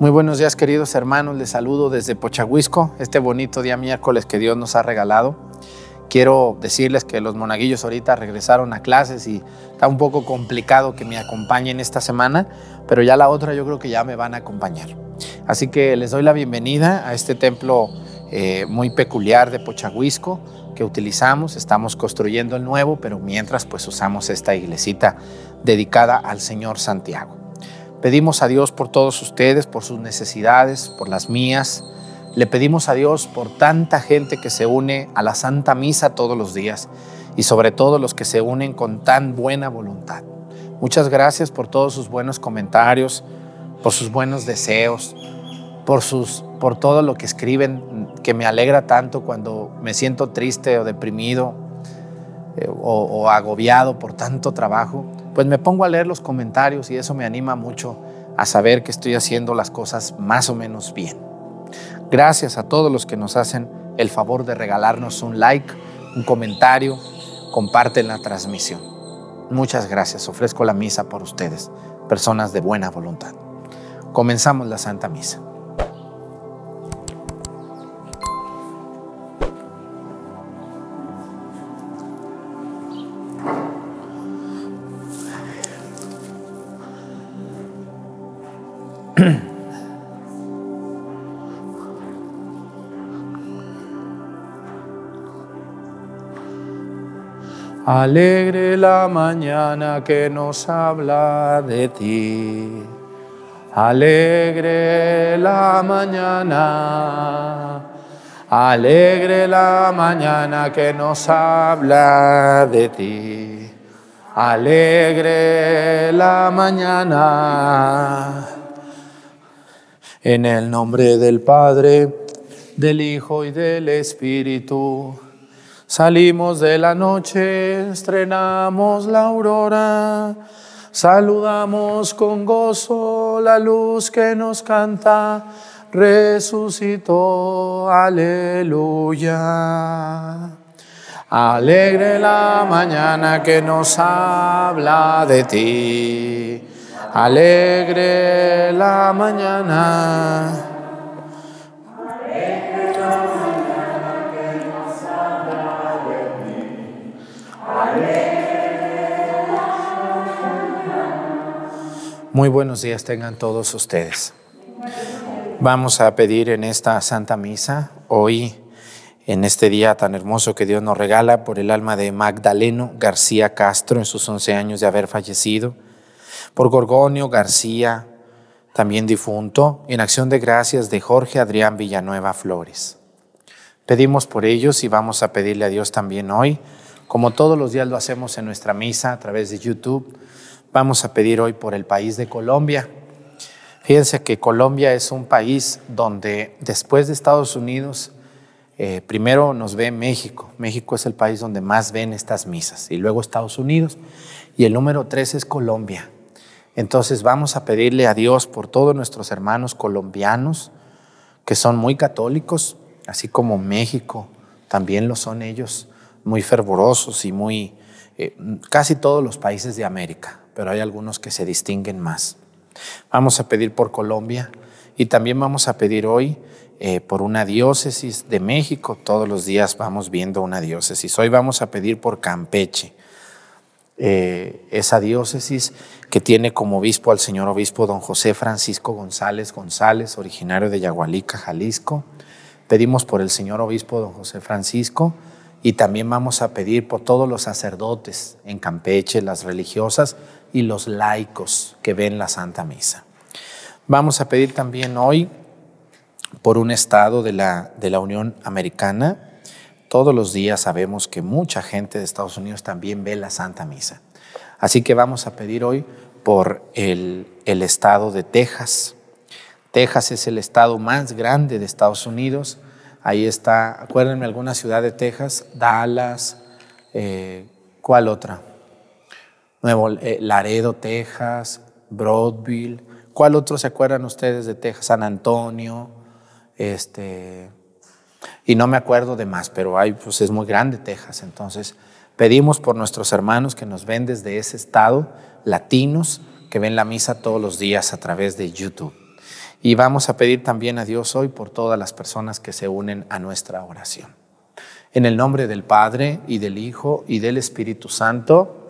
Muy buenos días queridos hermanos, les saludo desde Pochahuisco, este bonito día miércoles que Dios nos ha regalado. Quiero decirles que los monaguillos ahorita regresaron a clases y está un poco complicado que me acompañen esta semana, pero ya la otra yo creo que ya me van a acompañar. Así que les doy la bienvenida a este templo eh, muy peculiar de Pochahuisco que utilizamos. Estamos construyendo el nuevo, pero mientras pues usamos esta iglesita dedicada al Señor Santiago. Pedimos a Dios por todos ustedes, por sus necesidades, por las mías. Le pedimos a Dios por tanta gente que se une a la Santa Misa todos los días y sobre todo los que se unen con tan buena voluntad. Muchas gracias por todos sus buenos comentarios, por sus buenos deseos, por, sus, por todo lo que escriben, que me alegra tanto cuando me siento triste o deprimido eh, o, o agobiado por tanto trabajo pues me pongo a leer los comentarios y eso me anima mucho a saber que estoy haciendo las cosas más o menos bien. Gracias a todos los que nos hacen el favor de regalarnos un like, un comentario, comparten la transmisión. Muchas gracias, ofrezco la misa por ustedes, personas de buena voluntad. Comenzamos la Santa Misa. Alegre la mañana que nos habla de ti. Alegre la mañana. Alegre la mañana que nos habla de ti. Alegre la mañana. En el nombre del Padre, del Hijo y del Espíritu. Salimos de la noche, estrenamos la aurora, saludamos con gozo la luz que nos canta, resucitó, aleluya. Alegre la mañana que nos habla de ti, alegre la mañana Muy buenos días tengan todos ustedes. Vamos a pedir en esta Santa Misa, hoy, en este día tan hermoso que Dios nos regala, por el alma de Magdaleno García Castro en sus 11 años de haber fallecido, por Gorgonio García, también difunto, en acción de gracias de Jorge Adrián Villanueva Flores. Pedimos por ellos y vamos a pedirle a Dios también hoy, como todos los días lo hacemos en nuestra misa a través de YouTube, Vamos a pedir hoy por el país de Colombia. Fíjense que Colombia es un país donde después de Estados Unidos, eh, primero nos ve México. México es el país donde más ven estas misas y luego Estados Unidos. Y el número tres es Colombia. Entonces vamos a pedirle a Dios por todos nuestros hermanos colombianos que son muy católicos, así como México, también lo son ellos, muy fervorosos y muy, eh, casi todos los países de América pero hay algunos que se distinguen más. Vamos a pedir por Colombia y también vamos a pedir hoy eh, por una diócesis de México. Todos los días vamos viendo una diócesis. Hoy vamos a pedir por Campeche. Eh, esa diócesis que tiene como obispo al señor obispo don José Francisco González González, originario de Yagualica, Jalisco. Pedimos por el señor obispo don José Francisco y también vamos a pedir por todos los sacerdotes en Campeche, las religiosas y los laicos que ven la Santa Misa. Vamos a pedir también hoy por un estado de la, de la Unión Americana. Todos los días sabemos que mucha gente de Estados Unidos también ve la Santa Misa. Así que vamos a pedir hoy por el, el estado de Texas. Texas es el estado más grande de Estados Unidos. Ahí está, acuérdenme alguna ciudad de Texas, Dallas, eh, ¿cuál otra? Nuevo eh, Laredo, Texas, Broadville. ¿Cuál otro se acuerdan ustedes de Texas? San Antonio, este, y no me acuerdo de más, pero hay, pues es muy grande Texas. Entonces, pedimos por nuestros hermanos que nos ven desde ese estado, latinos, que ven la misa todos los días a través de YouTube. Y vamos a pedir también a Dios hoy por todas las personas que se unen a nuestra oración. En el nombre del Padre y del Hijo y del Espíritu Santo,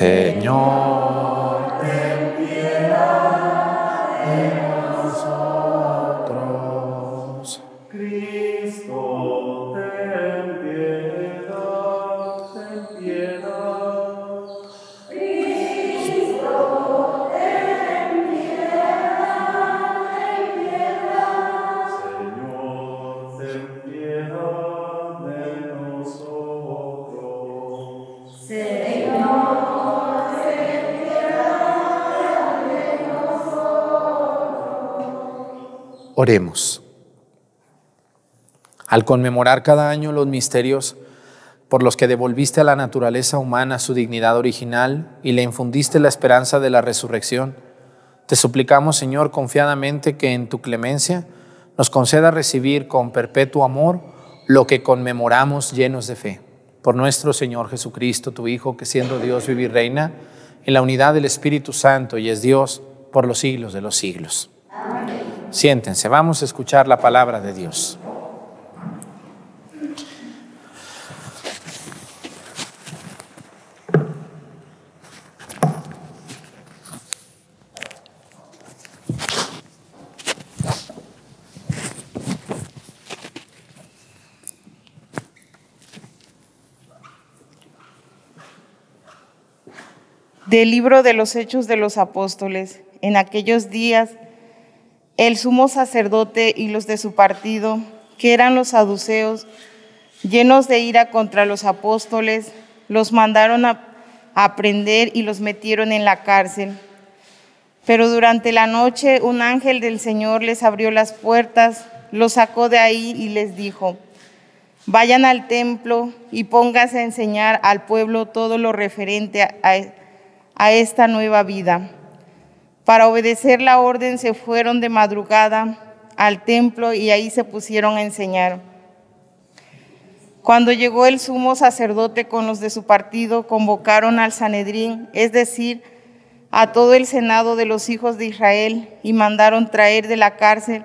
Señor, Oremos. Al conmemorar cada año los misterios por los que devolviste a la naturaleza humana su dignidad original y le infundiste la esperanza de la resurrección, te suplicamos, Señor, confiadamente que en tu clemencia nos conceda recibir con perpetuo amor lo que conmemoramos llenos de fe. Por nuestro Señor Jesucristo, tu Hijo, que siendo Dios vive y reina en la unidad del Espíritu Santo y es Dios por los siglos de los siglos. Siéntense, vamos a escuchar la palabra de Dios. Del libro de los Hechos de los Apóstoles. En aquellos días, el sumo sacerdote y los de su partido, que eran los saduceos, llenos de ira contra los apóstoles, los mandaron a, a prender y los metieron en la cárcel. Pero durante la noche un ángel del Señor les abrió las puertas, los sacó de ahí y les dijo, vayan al templo y pónganse a enseñar al pueblo todo lo referente a esta nueva vida. Para obedecer la orden se fueron de madrugada al templo y ahí se pusieron a enseñar. Cuando llegó el sumo sacerdote con los de su partido, convocaron al Sanedrín, es decir, a todo el senado de los hijos de Israel, y mandaron traer de la cárcel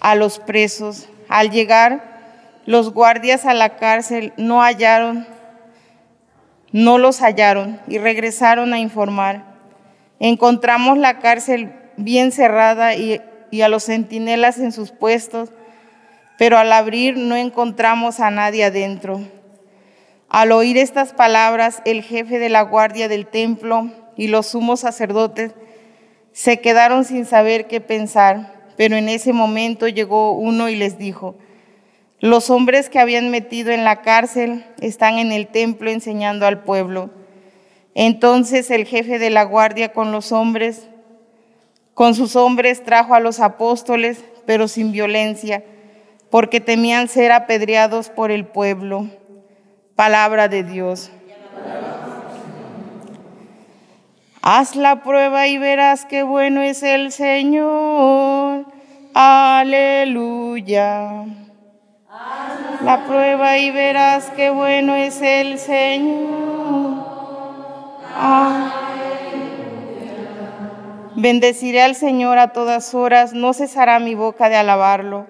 a los presos. Al llegar los guardias a la cárcel no hallaron, no los hallaron y regresaron a informar. Encontramos la cárcel bien cerrada y, a los centinelas en sus puestos, pero al abrir no encontramos a nadie adentro. Al oír estas palabras, el jefe de la guardia del templo y los sumos sacerdotes se quedaron sin saber qué pensar, pero en ese momento llegó uno y les dijo, los hombres que habían metido en la cárcel están en el templo enseñando al pueblo. Entonces el jefe de la guardia con los hombres, con sus hombres trajo a los apóstoles, pero sin violencia, porque temían ser apedreados por el pueblo. Palabra de Dios. Haz la prueba y verás qué bueno es el Señor. Aleluya. La prueba y verás qué bueno es el Señor. Bendeciré al Señor a todas horas, no cesará mi boca de alabarlo.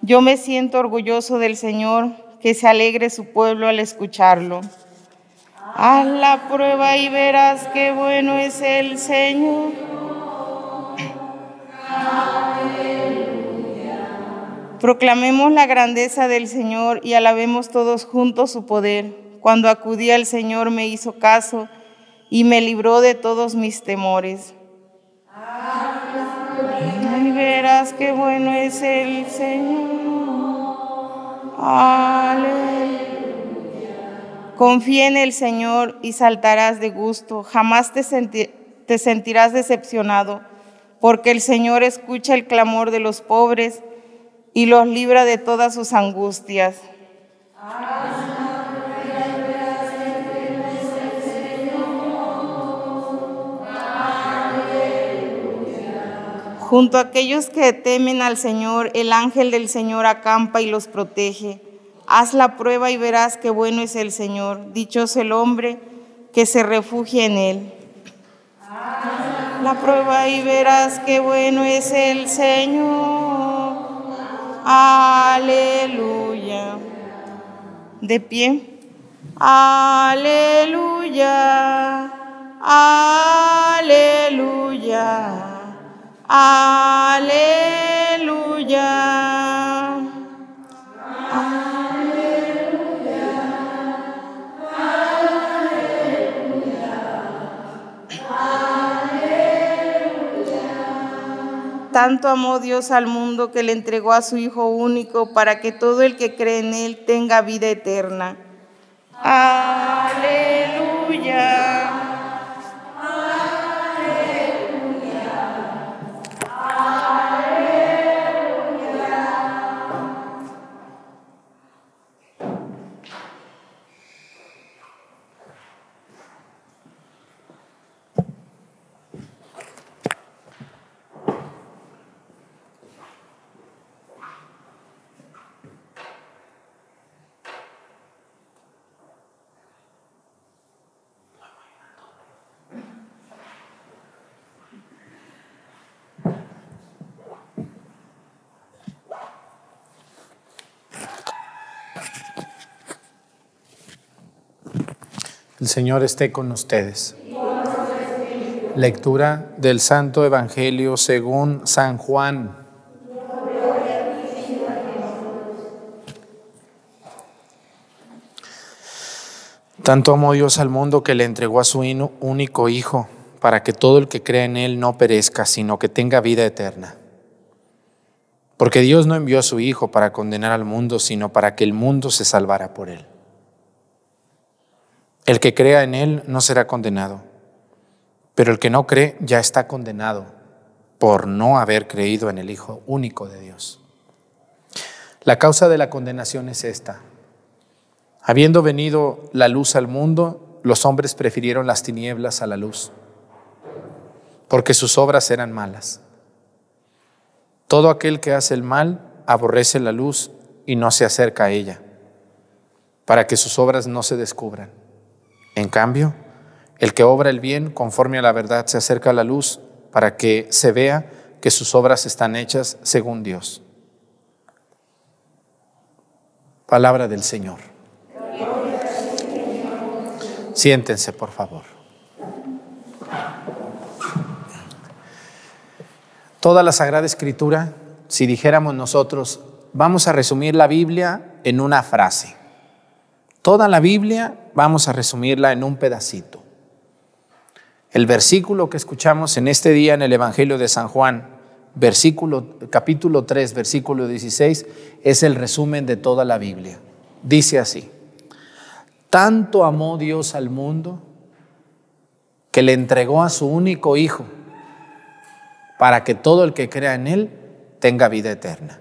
Yo me siento orgulloso del Señor, que se alegre su pueblo al escucharlo. Haz la prueba y verás qué bueno es el Señor. Proclamemos la grandeza del Señor y alabemos todos juntos su poder. Cuando acudí al Señor me hizo caso y me libró de todos mis temores. Y verás qué bueno es el Señor. Aleluya. Confía en el Señor y saltarás de gusto. Jamás te, te sentirás decepcionado, porque el Señor escucha el clamor de los pobres y los libra de todas sus angustias. Junto a aquellos que temen al Señor, el ángel del Señor acampa y los protege. Haz la prueba y verás qué bueno es el Señor. Dichoso el hombre que se refugia en él. La prueba y verás qué bueno es el Señor. Aleluya. De pie. Aleluya. Aleluya. Aleluya. Tanto amó Dios al mundo que le entregó a su Hijo único para que todo el que cree en Él tenga vida eterna. Aleluya. Señor esté con ustedes. Lectura del Santo Evangelio según San Juan. Tanto amó Dios al mundo que le entregó a su único Hijo, para que todo el que crea en Él no perezca, sino que tenga vida eterna. Porque Dios no envió a su Hijo para condenar al mundo, sino para que el mundo se salvara por Él. El que crea en Él no será condenado, pero el que no cree ya está condenado por no haber creído en el Hijo único de Dios. La causa de la condenación es esta. Habiendo venido la luz al mundo, los hombres prefirieron las tinieblas a la luz, porque sus obras eran malas. Todo aquel que hace el mal aborrece la luz y no se acerca a ella, para que sus obras no se descubran. En cambio, el que obra el bien conforme a la verdad se acerca a la luz para que se vea que sus obras están hechas según Dios. Palabra del Señor. Siéntense, por favor. Toda la Sagrada Escritura, si dijéramos nosotros, vamos a resumir la Biblia en una frase. Toda la Biblia vamos a resumirla en un pedacito. El versículo que escuchamos en este día en el Evangelio de San Juan, versículo capítulo 3, versículo 16, es el resumen de toda la Biblia. Dice así: Tanto amó Dios al mundo que le entregó a su único hijo para que todo el que crea en él tenga vida eterna.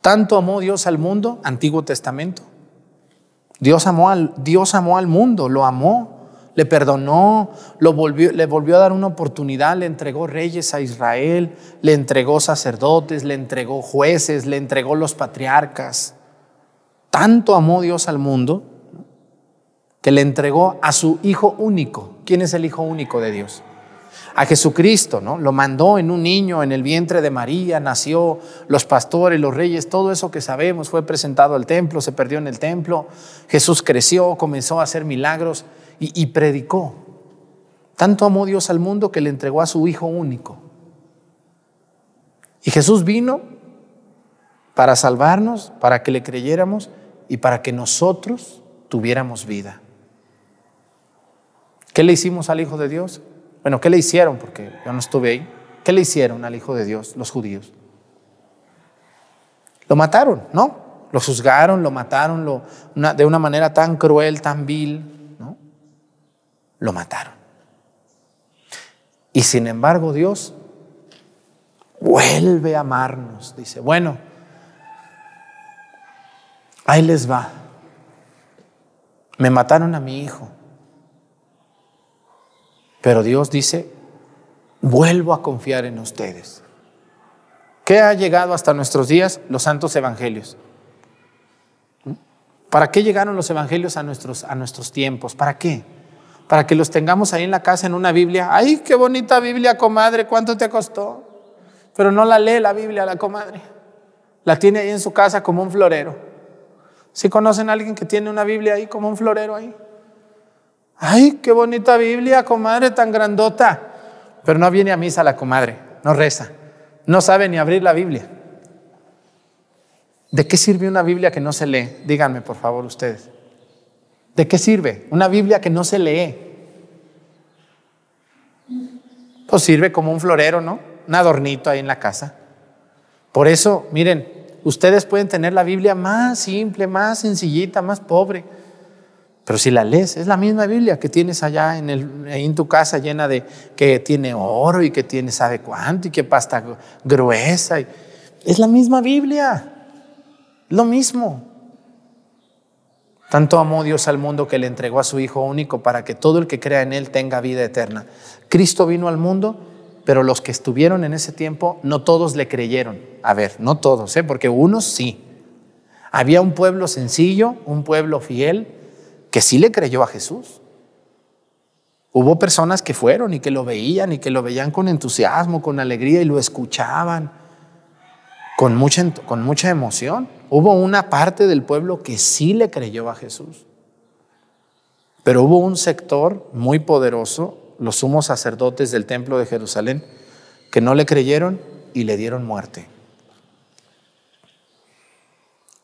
Tanto amó Dios al mundo, Antiguo Testamento. Dios amó al, Dios amó al mundo, lo amó, le perdonó, volvió, le volvió a dar una oportunidad, le entregó reyes a Israel, le entregó sacerdotes, le entregó jueces, le entregó los patriarcas. Tanto amó Dios al mundo que le entregó a su Hijo único. ¿Quién es el Hijo único de Dios? A Jesucristo, ¿no? Lo mandó en un niño en el vientre de María, nació, los pastores, los reyes, todo eso que sabemos fue presentado al templo, se perdió en el templo. Jesús creció, comenzó a hacer milagros y, y predicó. Tanto amó Dios al mundo que le entregó a su Hijo único. Y Jesús vino para salvarnos, para que le creyéramos y para que nosotros tuviéramos vida. ¿Qué le hicimos al Hijo de Dios? Bueno, ¿qué le hicieron? Porque yo no estuve ahí. ¿Qué le hicieron al Hijo de Dios los judíos? Lo mataron, ¿no? Lo juzgaron, lo mataron de una manera tan cruel, tan vil, ¿no? Lo mataron. Y sin embargo Dios vuelve a amarnos. Dice, bueno, ahí les va. Me mataron a mi hijo. Pero Dios dice, vuelvo a confiar en ustedes. ¿Qué ha llegado hasta nuestros días? Los santos evangelios. ¿Para qué llegaron los evangelios a nuestros, a nuestros tiempos? ¿Para qué? Para que los tengamos ahí en la casa en una Biblia. ¡Ay, qué bonita Biblia, comadre! ¿Cuánto te costó? Pero no la lee la Biblia, la comadre. La tiene ahí en su casa como un florero. ¿Sí conocen a alguien que tiene una Biblia ahí como un florero ahí? ¡Ay, qué bonita Biblia, comadre, tan grandota! Pero no viene a misa la comadre, no reza, no sabe ni abrir la Biblia. ¿De qué sirve una Biblia que no se lee? Díganme, por favor, ustedes. ¿De qué sirve una Biblia que no se lee? Pues sirve como un florero, ¿no? Un adornito ahí en la casa. Por eso, miren, ustedes pueden tener la Biblia más simple, más sencillita, más pobre. Pero si la lees, es la misma Biblia que tienes allá en, tu casa llena de que tiene oro y que tiene sabe cuánto y que pasta gruesa. y- es la misma Biblia. Lo mismo. Tanto amó Dios al mundo que le entregó a su Hijo único para que todo el que crea en Él tenga vida eterna. Cristo vino al mundo, pero los que estuvieron en ese tiempo, no todos le creyeron. A ver, no todos, ¿eh? porque unos sí. Había un pueblo sencillo, un pueblo fiel, que sí le creyó a Jesús. Hubo personas que fueron y que lo veían y que lo veían con entusiasmo, con alegría y lo escuchaban con mucha, con mucha emoción. Hubo una parte del pueblo que sí le creyó a Jesús. Pero hubo un sector muy poderoso, los sumos sacerdotes del templo de Jerusalén, que no le creyeron y le dieron muerte.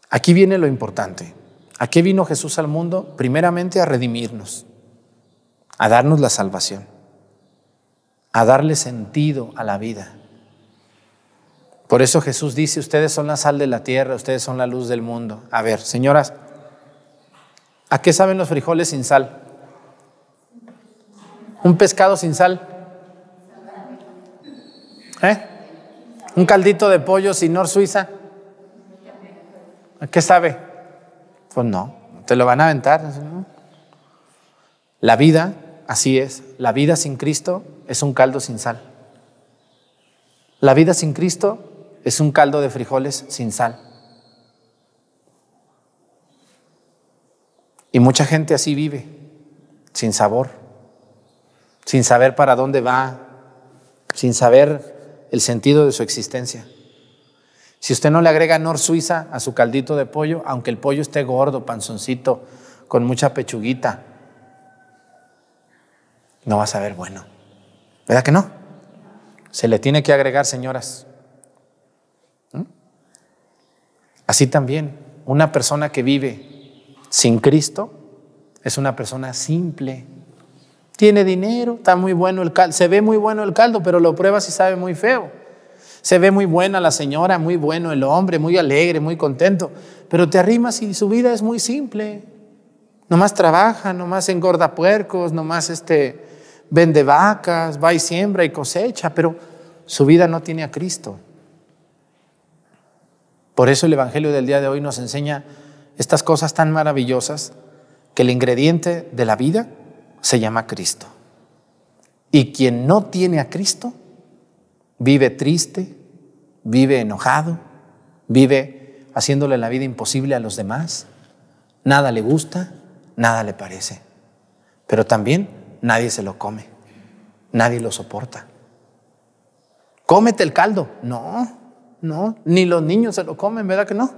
Aquí viene lo importante. ¿A qué vino Jesús al mundo? Primeramente a redimirnos, a darnos la salvación, a darle sentido a la vida. Por eso Jesús dice, ustedes son la sal de la tierra, ustedes son la luz del mundo. A ver, señoras, ¿a qué saben los frijoles sin sal? ¿Un pescado sin sal? ¿Eh? ¿Un caldito de pollo sin nor suiza? ¿A qué sabe? Pues no, te lo van a aventar. La vida, así es, la vida sin Cristo es un caldo sin sal. La vida sin Cristo es un caldo de frijoles sin sal. Y mucha gente así vive, sin sabor, sin saber para dónde va, sin saber el sentido de su existencia. Si usted no le agrega Nor Suiza a su caldito de pollo, aunque el pollo esté gordo, panzoncito, con mucha pechuguita, no va a saber bueno. ¿Verdad que no? Se le tiene que agregar, señoras. ¿Mm? Así también, una persona que vive sin Cristo es una persona simple. Tiene dinero, está muy bueno el caldo, se ve muy bueno el caldo, pero lo pruebas y sabe muy feo. Se ve muy buena la señora, muy bueno el hombre, muy alegre, muy contento, pero te arrimas y su vida es muy simple. Nomás trabaja, nomás engorda puercos, nomás este, vende vacas, va y siembra y cosecha, pero su vida no tiene a Cristo. Por eso el Evangelio del día de hoy nos enseña estas cosas tan maravillosas que el ingrediente de la vida se llama Cristo. Y quien no tiene a Cristo vive triste, vive enojado, vive haciéndole la vida imposible a los demás. Nada le gusta, nada le parece. Pero también nadie se lo come, nadie lo soporta. Cómete el caldo. No, no, ni los niños se lo comen, ¿verdad que no?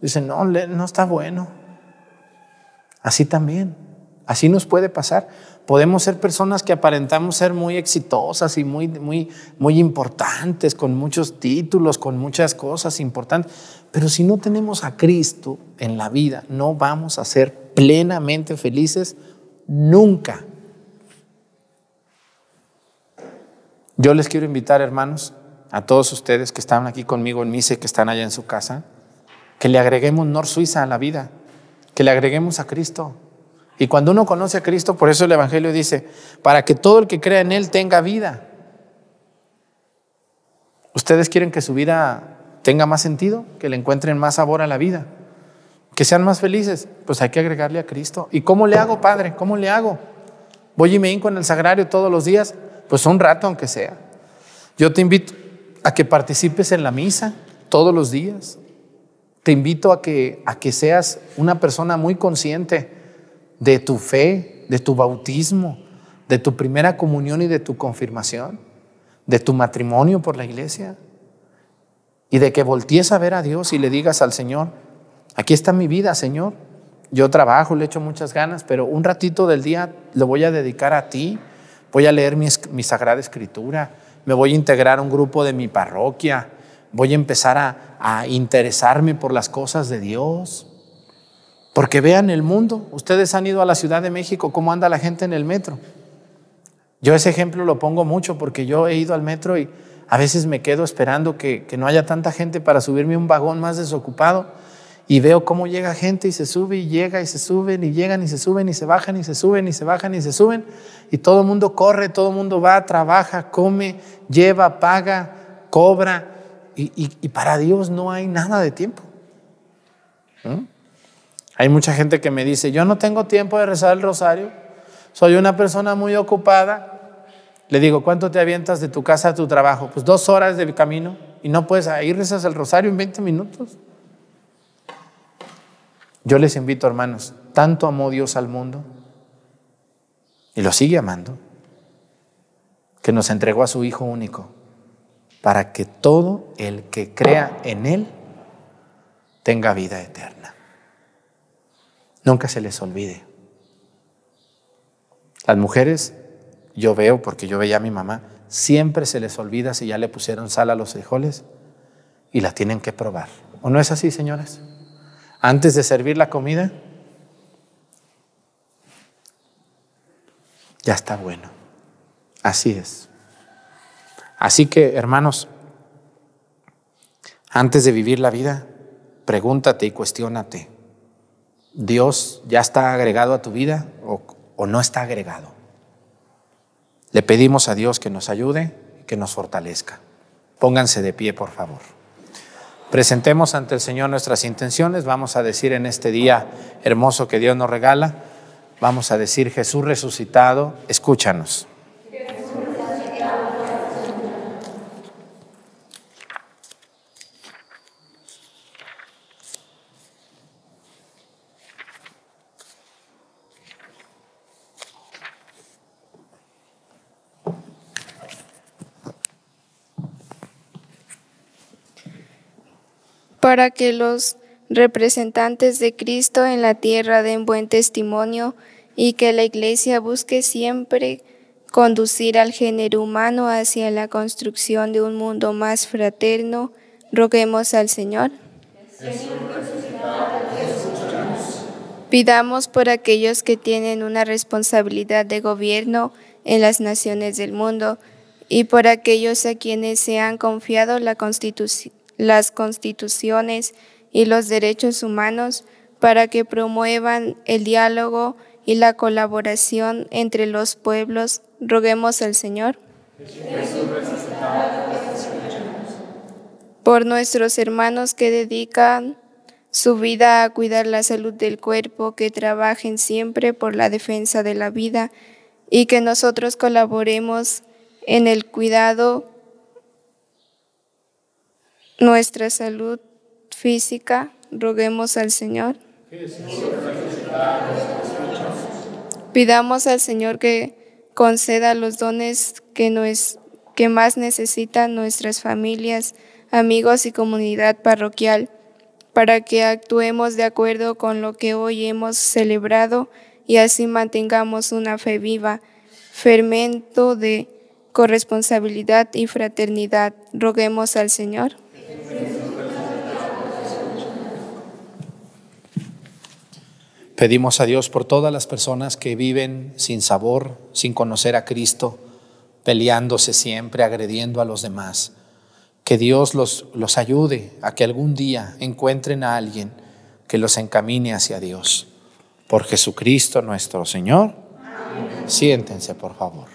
Dicen, no, no está bueno. Así también, Así nos puede pasar. Podemos ser personas que aparentamos ser muy exitosas y muy, muy, muy importantes, con muchos títulos, con muchas cosas importantes, pero si no tenemos a Cristo en la vida, no vamos a ser plenamente felices nunca. Yo les quiero invitar, hermanos, a todos ustedes que están aquí conmigo en misa y que están allá en su casa, que le agreguemos Nor Suiza a la vida, que le agreguemos a Cristo. Y cuando uno conoce a Cristo, por eso el Evangelio dice, para que todo el que crea en Él tenga vida. ¿Ustedes quieren que su vida tenga más sentido? Que le encuentren más sabor a la vida. Que sean más felices. Pues hay que agregarle a Cristo. ¿Y cómo le hago, Padre? ¿Cómo le hago? ¿Voy y me hinco en el sagrario todos los días? Pues un rato aunque sea. Yo te invito a que participes en la misa todos los días. Te invito a que, a que seas una persona muy consciente de tu fe, de tu bautismo, de tu primera comunión y de tu confirmación, de tu matrimonio por la iglesia. Y de que voltees a ver a Dios y le digas al Señor, aquí está mi vida, Señor. Yo trabajo, le echo muchas ganas, pero un ratito del día lo voy a dedicar a ti. Voy a leer mi, Sagrada Escritura, me voy a integrar a un grupo de mi parroquia, voy a empezar a interesarme por las cosas de Dios. Porque vean el mundo, ustedes han ido a la Ciudad de México, cómo anda la gente en el metro. Yo ese ejemplo lo pongo mucho porque yo he ido al metro y a veces me quedo esperando que, que no haya tanta gente para subirme un vagón más desocupado y veo cómo llega gente y se sube y llega y se suben y llegan y se suben y se bajan y se suben y se bajan y se suben y todo el mundo corre, todo el mundo va, trabaja, come, lleva, paga, cobra y, y, y para Dios no hay nada de tiempo. ¿Mm? Hay mucha gente que me dice, yo no tengo tiempo de rezar el rosario, soy una persona muy ocupada. Le digo, ¿cuánto te avientas de tu casa a tu trabajo? Pues dos horas de camino y no puedes ir rezas el rosario en 20 minutos. Yo les invito, hermanos, tanto amó Dios al mundo y lo sigue amando, que nos entregó a su Hijo único, para que todo el que crea en Él tenga vida eterna. Nunca se les olvide. Las mujeres, yo veo, porque yo veía a mi mamá, siempre se les olvida si ya le pusieron sal a los frijoles y la tienen que probar. ¿O no es así, señoras? Antes de servir la comida, ya está bueno. Así es. Así que, hermanos, antes de vivir la vida, pregúntate y cuestiónate. ¿Dios ya está agregado a tu vida o, no está agregado? Le pedimos a Dios que nos ayude, que nos fortalezca. Pónganse de pie, por favor. Presentemos ante el Señor nuestras intenciones. Vamos a decir en este día hermoso que Dios nos regala, vamos a decir Jesús resucitado, escúchanos. Para que los representantes de Cristo en la tierra den buen testimonio y que la Iglesia busque siempre conducir al género humano hacia la construcción de un mundo más fraterno, roguemos al Señor. Pidamos por aquellos que tienen una responsabilidad de gobierno en las naciones del mundo y por aquellos a quienes se han confiado la constitución las constituciones y los derechos humanos para que promuevan el diálogo y la colaboración entre los pueblos. Roguemos al Señor. Por nuestros hermanos que dedican su vida a cuidar la salud del cuerpo, que trabajen siempre por la defensa de la vida y que nosotros colaboremos en el cuidado nuestra salud física, roguemos al Señor. Pidamos al Señor que conceda los dones que, nos, que más necesitan nuestras familias, amigos y comunidad parroquial, para que actuemos de acuerdo con lo que hoy hemos celebrado y así mantengamos una fe viva, fermento de corresponsabilidad y fraternidad. Roguemos al Señor. Pedimos a Dios por todas las personas que viven sin sabor, sin conocer a Cristo, peleándose siempre, agrediendo a los demás. Que Dios los, los ayude a que algún día encuentren a alguien que los encamine hacia Dios. Por Jesucristo nuestro Señor. Siéntense, por favor.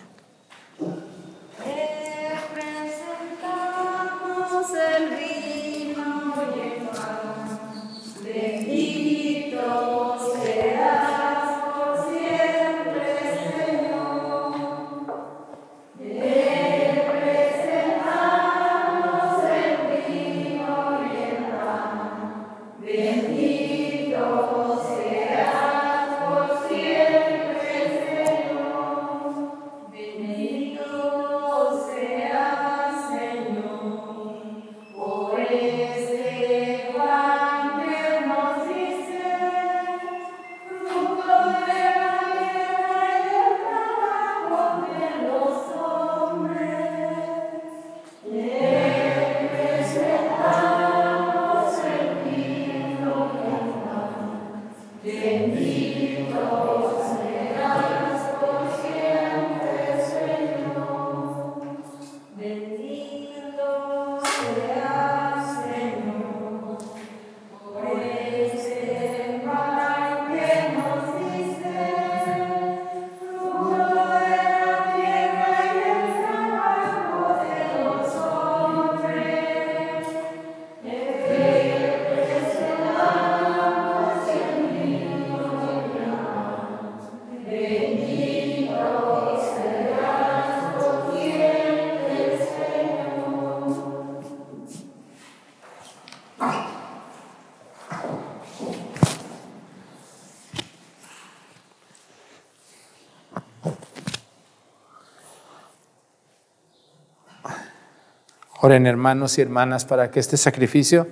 Oren hermanos y hermanas para que este sacrificio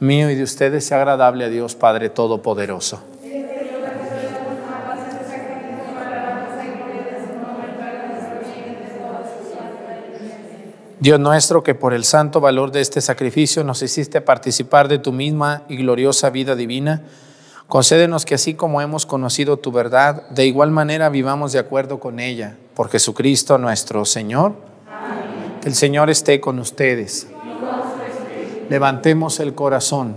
mío y de ustedes sea agradable a Dios Padre Todopoderoso. Dios nuestro, que por el santo valor de este sacrificio nos hiciste participar de tu misma y gloriosa vida divina, concédenos que así como hemos conocido tu verdad, de igual manera vivamos de acuerdo con ella. Por Jesucristo nuestro Señor. El Señor esté con ustedes. Levantemos el corazón.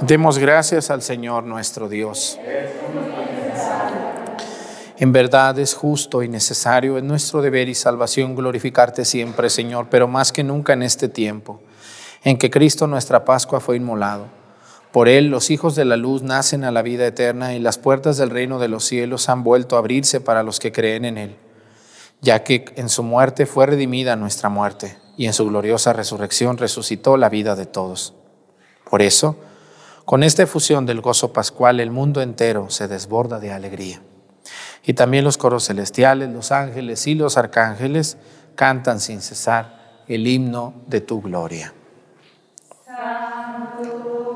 Demos gracias al Señor nuestro Dios. En verdad es justo y necesario, es nuestro deber y salvación glorificarte siempre, Señor, pero más que nunca en este tiempo, en que Cristo nuestra Pascua fue inmolado. Por él los hijos de la luz nacen a la vida eterna y las puertas del reino de los cielos han vuelto a abrirse para los que creen en él, ya que en su muerte fue redimida nuestra muerte y en su gloriosa resurrección resucitó la vida de todos. Por eso, con esta efusión del gozo pascual, el mundo entero se desborda de alegría. Y también los coros celestiales, los ángeles y los arcángeles cantan sin cesar el himno de tu gloria. Santo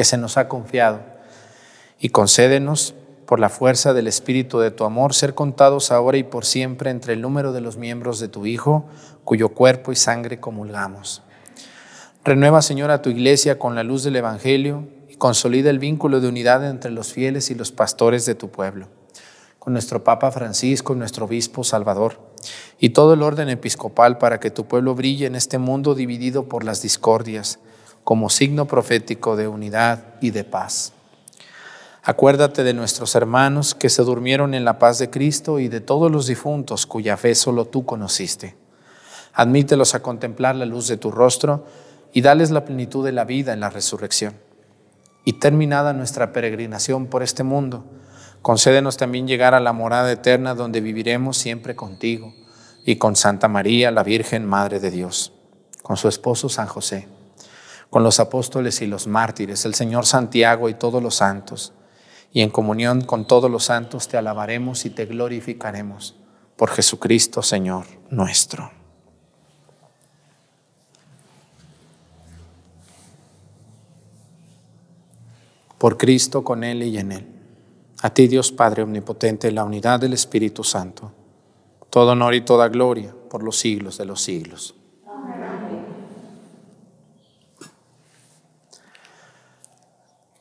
que se nos ha confiado. Y concédenos, por la fuerza del Espíritu de tu amor, ser contados ahora y por siempre entre el número de los miembros de tu Hijo, cuyo cuerpo y sangre comulgamos. Renueva, Señor, a tu iglesia con la luz del Evangelio y consolida el vínculo de unidad entre los fieles y los pastores de tu pueblo. Con nuestro Papa Francisco, nuestro Obispo Salvador, y todo el orden episcopal para que tu pueblo brille en este mundo dividido por las discordias como signo profético de unidad y de paz. Acuérdate de nuestros hermanos que se durmieron en la paz de Cristo y de todos los difuntos cuya fe solo tú conociste. Admítelos a contemplar la luz de tu rostro y dales la plenitud de la vida en la resurrección. Y terminada nuestra peregrinación por este mundo, concédenos también llegar a la morada eterna donde viviremos siempre contigo y con Santa María, la Virgen Madre de Dios, con su esposo San José con los apóstoles y los mártires, el Señor Santiago y todos los santos. Y en comunión con todos los santos te alabaremos y te glorificaremos por Jesucristo, Señor nuestro. Por Cristo, con Él y en Él. A ti, Dios Padre Omnipotente, la unidad del Espíritu Santo. Todo honor y toda gloria por los siglos de los siglos.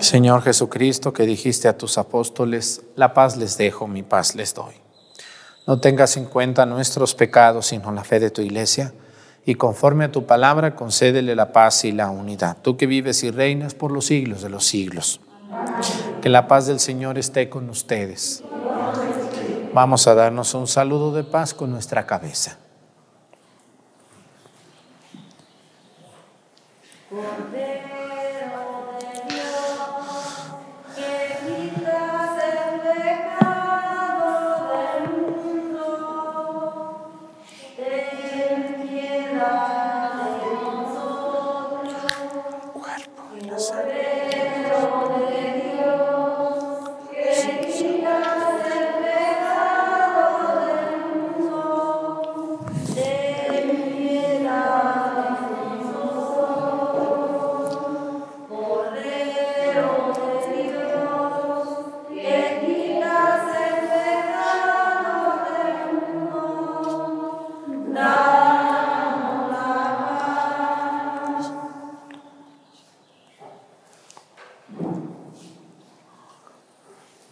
Señor Jesucristo, que dijiste a tus apóstoles, la paz les dejo, mi paz les doy. No tengas en cuenta nuestros pecados, sino la fe de tu iglesia, y conforme a tu palabra, concédele la paz y la unidad. Tú que vives y reinas por los siglos de los siglos. Que la paz del Señor esté con ustedes. Vamos a darnos un saludo de paz con nuestra cabeza.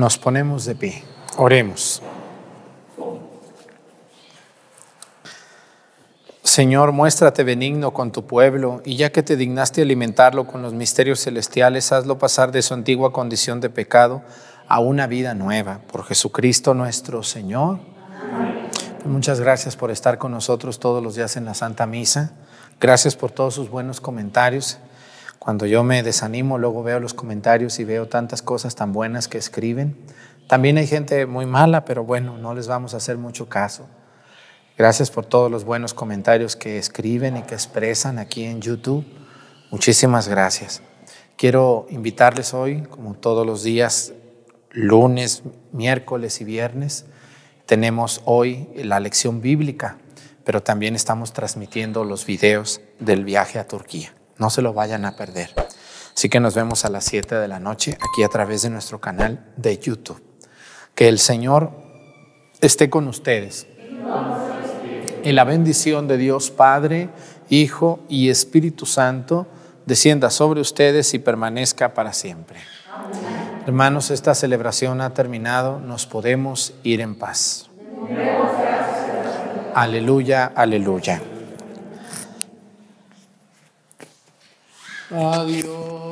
Nos ponemos de pie. Oremos. Señor, muéstrate benigno con tu pueblo y ya que te dignaste alimentarlo con los misterios celestiales, hazlo pasar de su antigua condición de pecado a una vida nueva. Por Jesucristo nuestro Señor. Muchas gracias por estar con nosotros todos los días en la Santa Misa. Gracias por todos sus buenos comentarios. Cuando yo me desanimo, luego veo los comentarios y veo tantas cosas tan buenas que escriben. También hay gente muy mala, pero bueno, no les vamos a hacer mucho caso. Gracias por todos los buenos comentarios que escriben y que expresan aquí en YouTube. Muchísimas gracias. Quiero invitarles hoy, como todos los días, lunes, miércoles y viernes, tenemos hoy la lección bíblica, pero también estamos transmitiendo los videos del viaje a Turquía. No se lo vayan a perder. Así que nos vemos a las 7 de la noche aquí a través de nuestro canal de YouTube. Que el Señor esté con ustedes. Y la bendición de Dios Padre, Hijo y Espíritu Santo descienda sobre ustedes y permanezca para siempre. Hermanos, esta celebración ha terminado. Nos podemos ir en paz. Aleluya, aleluya. Adiós.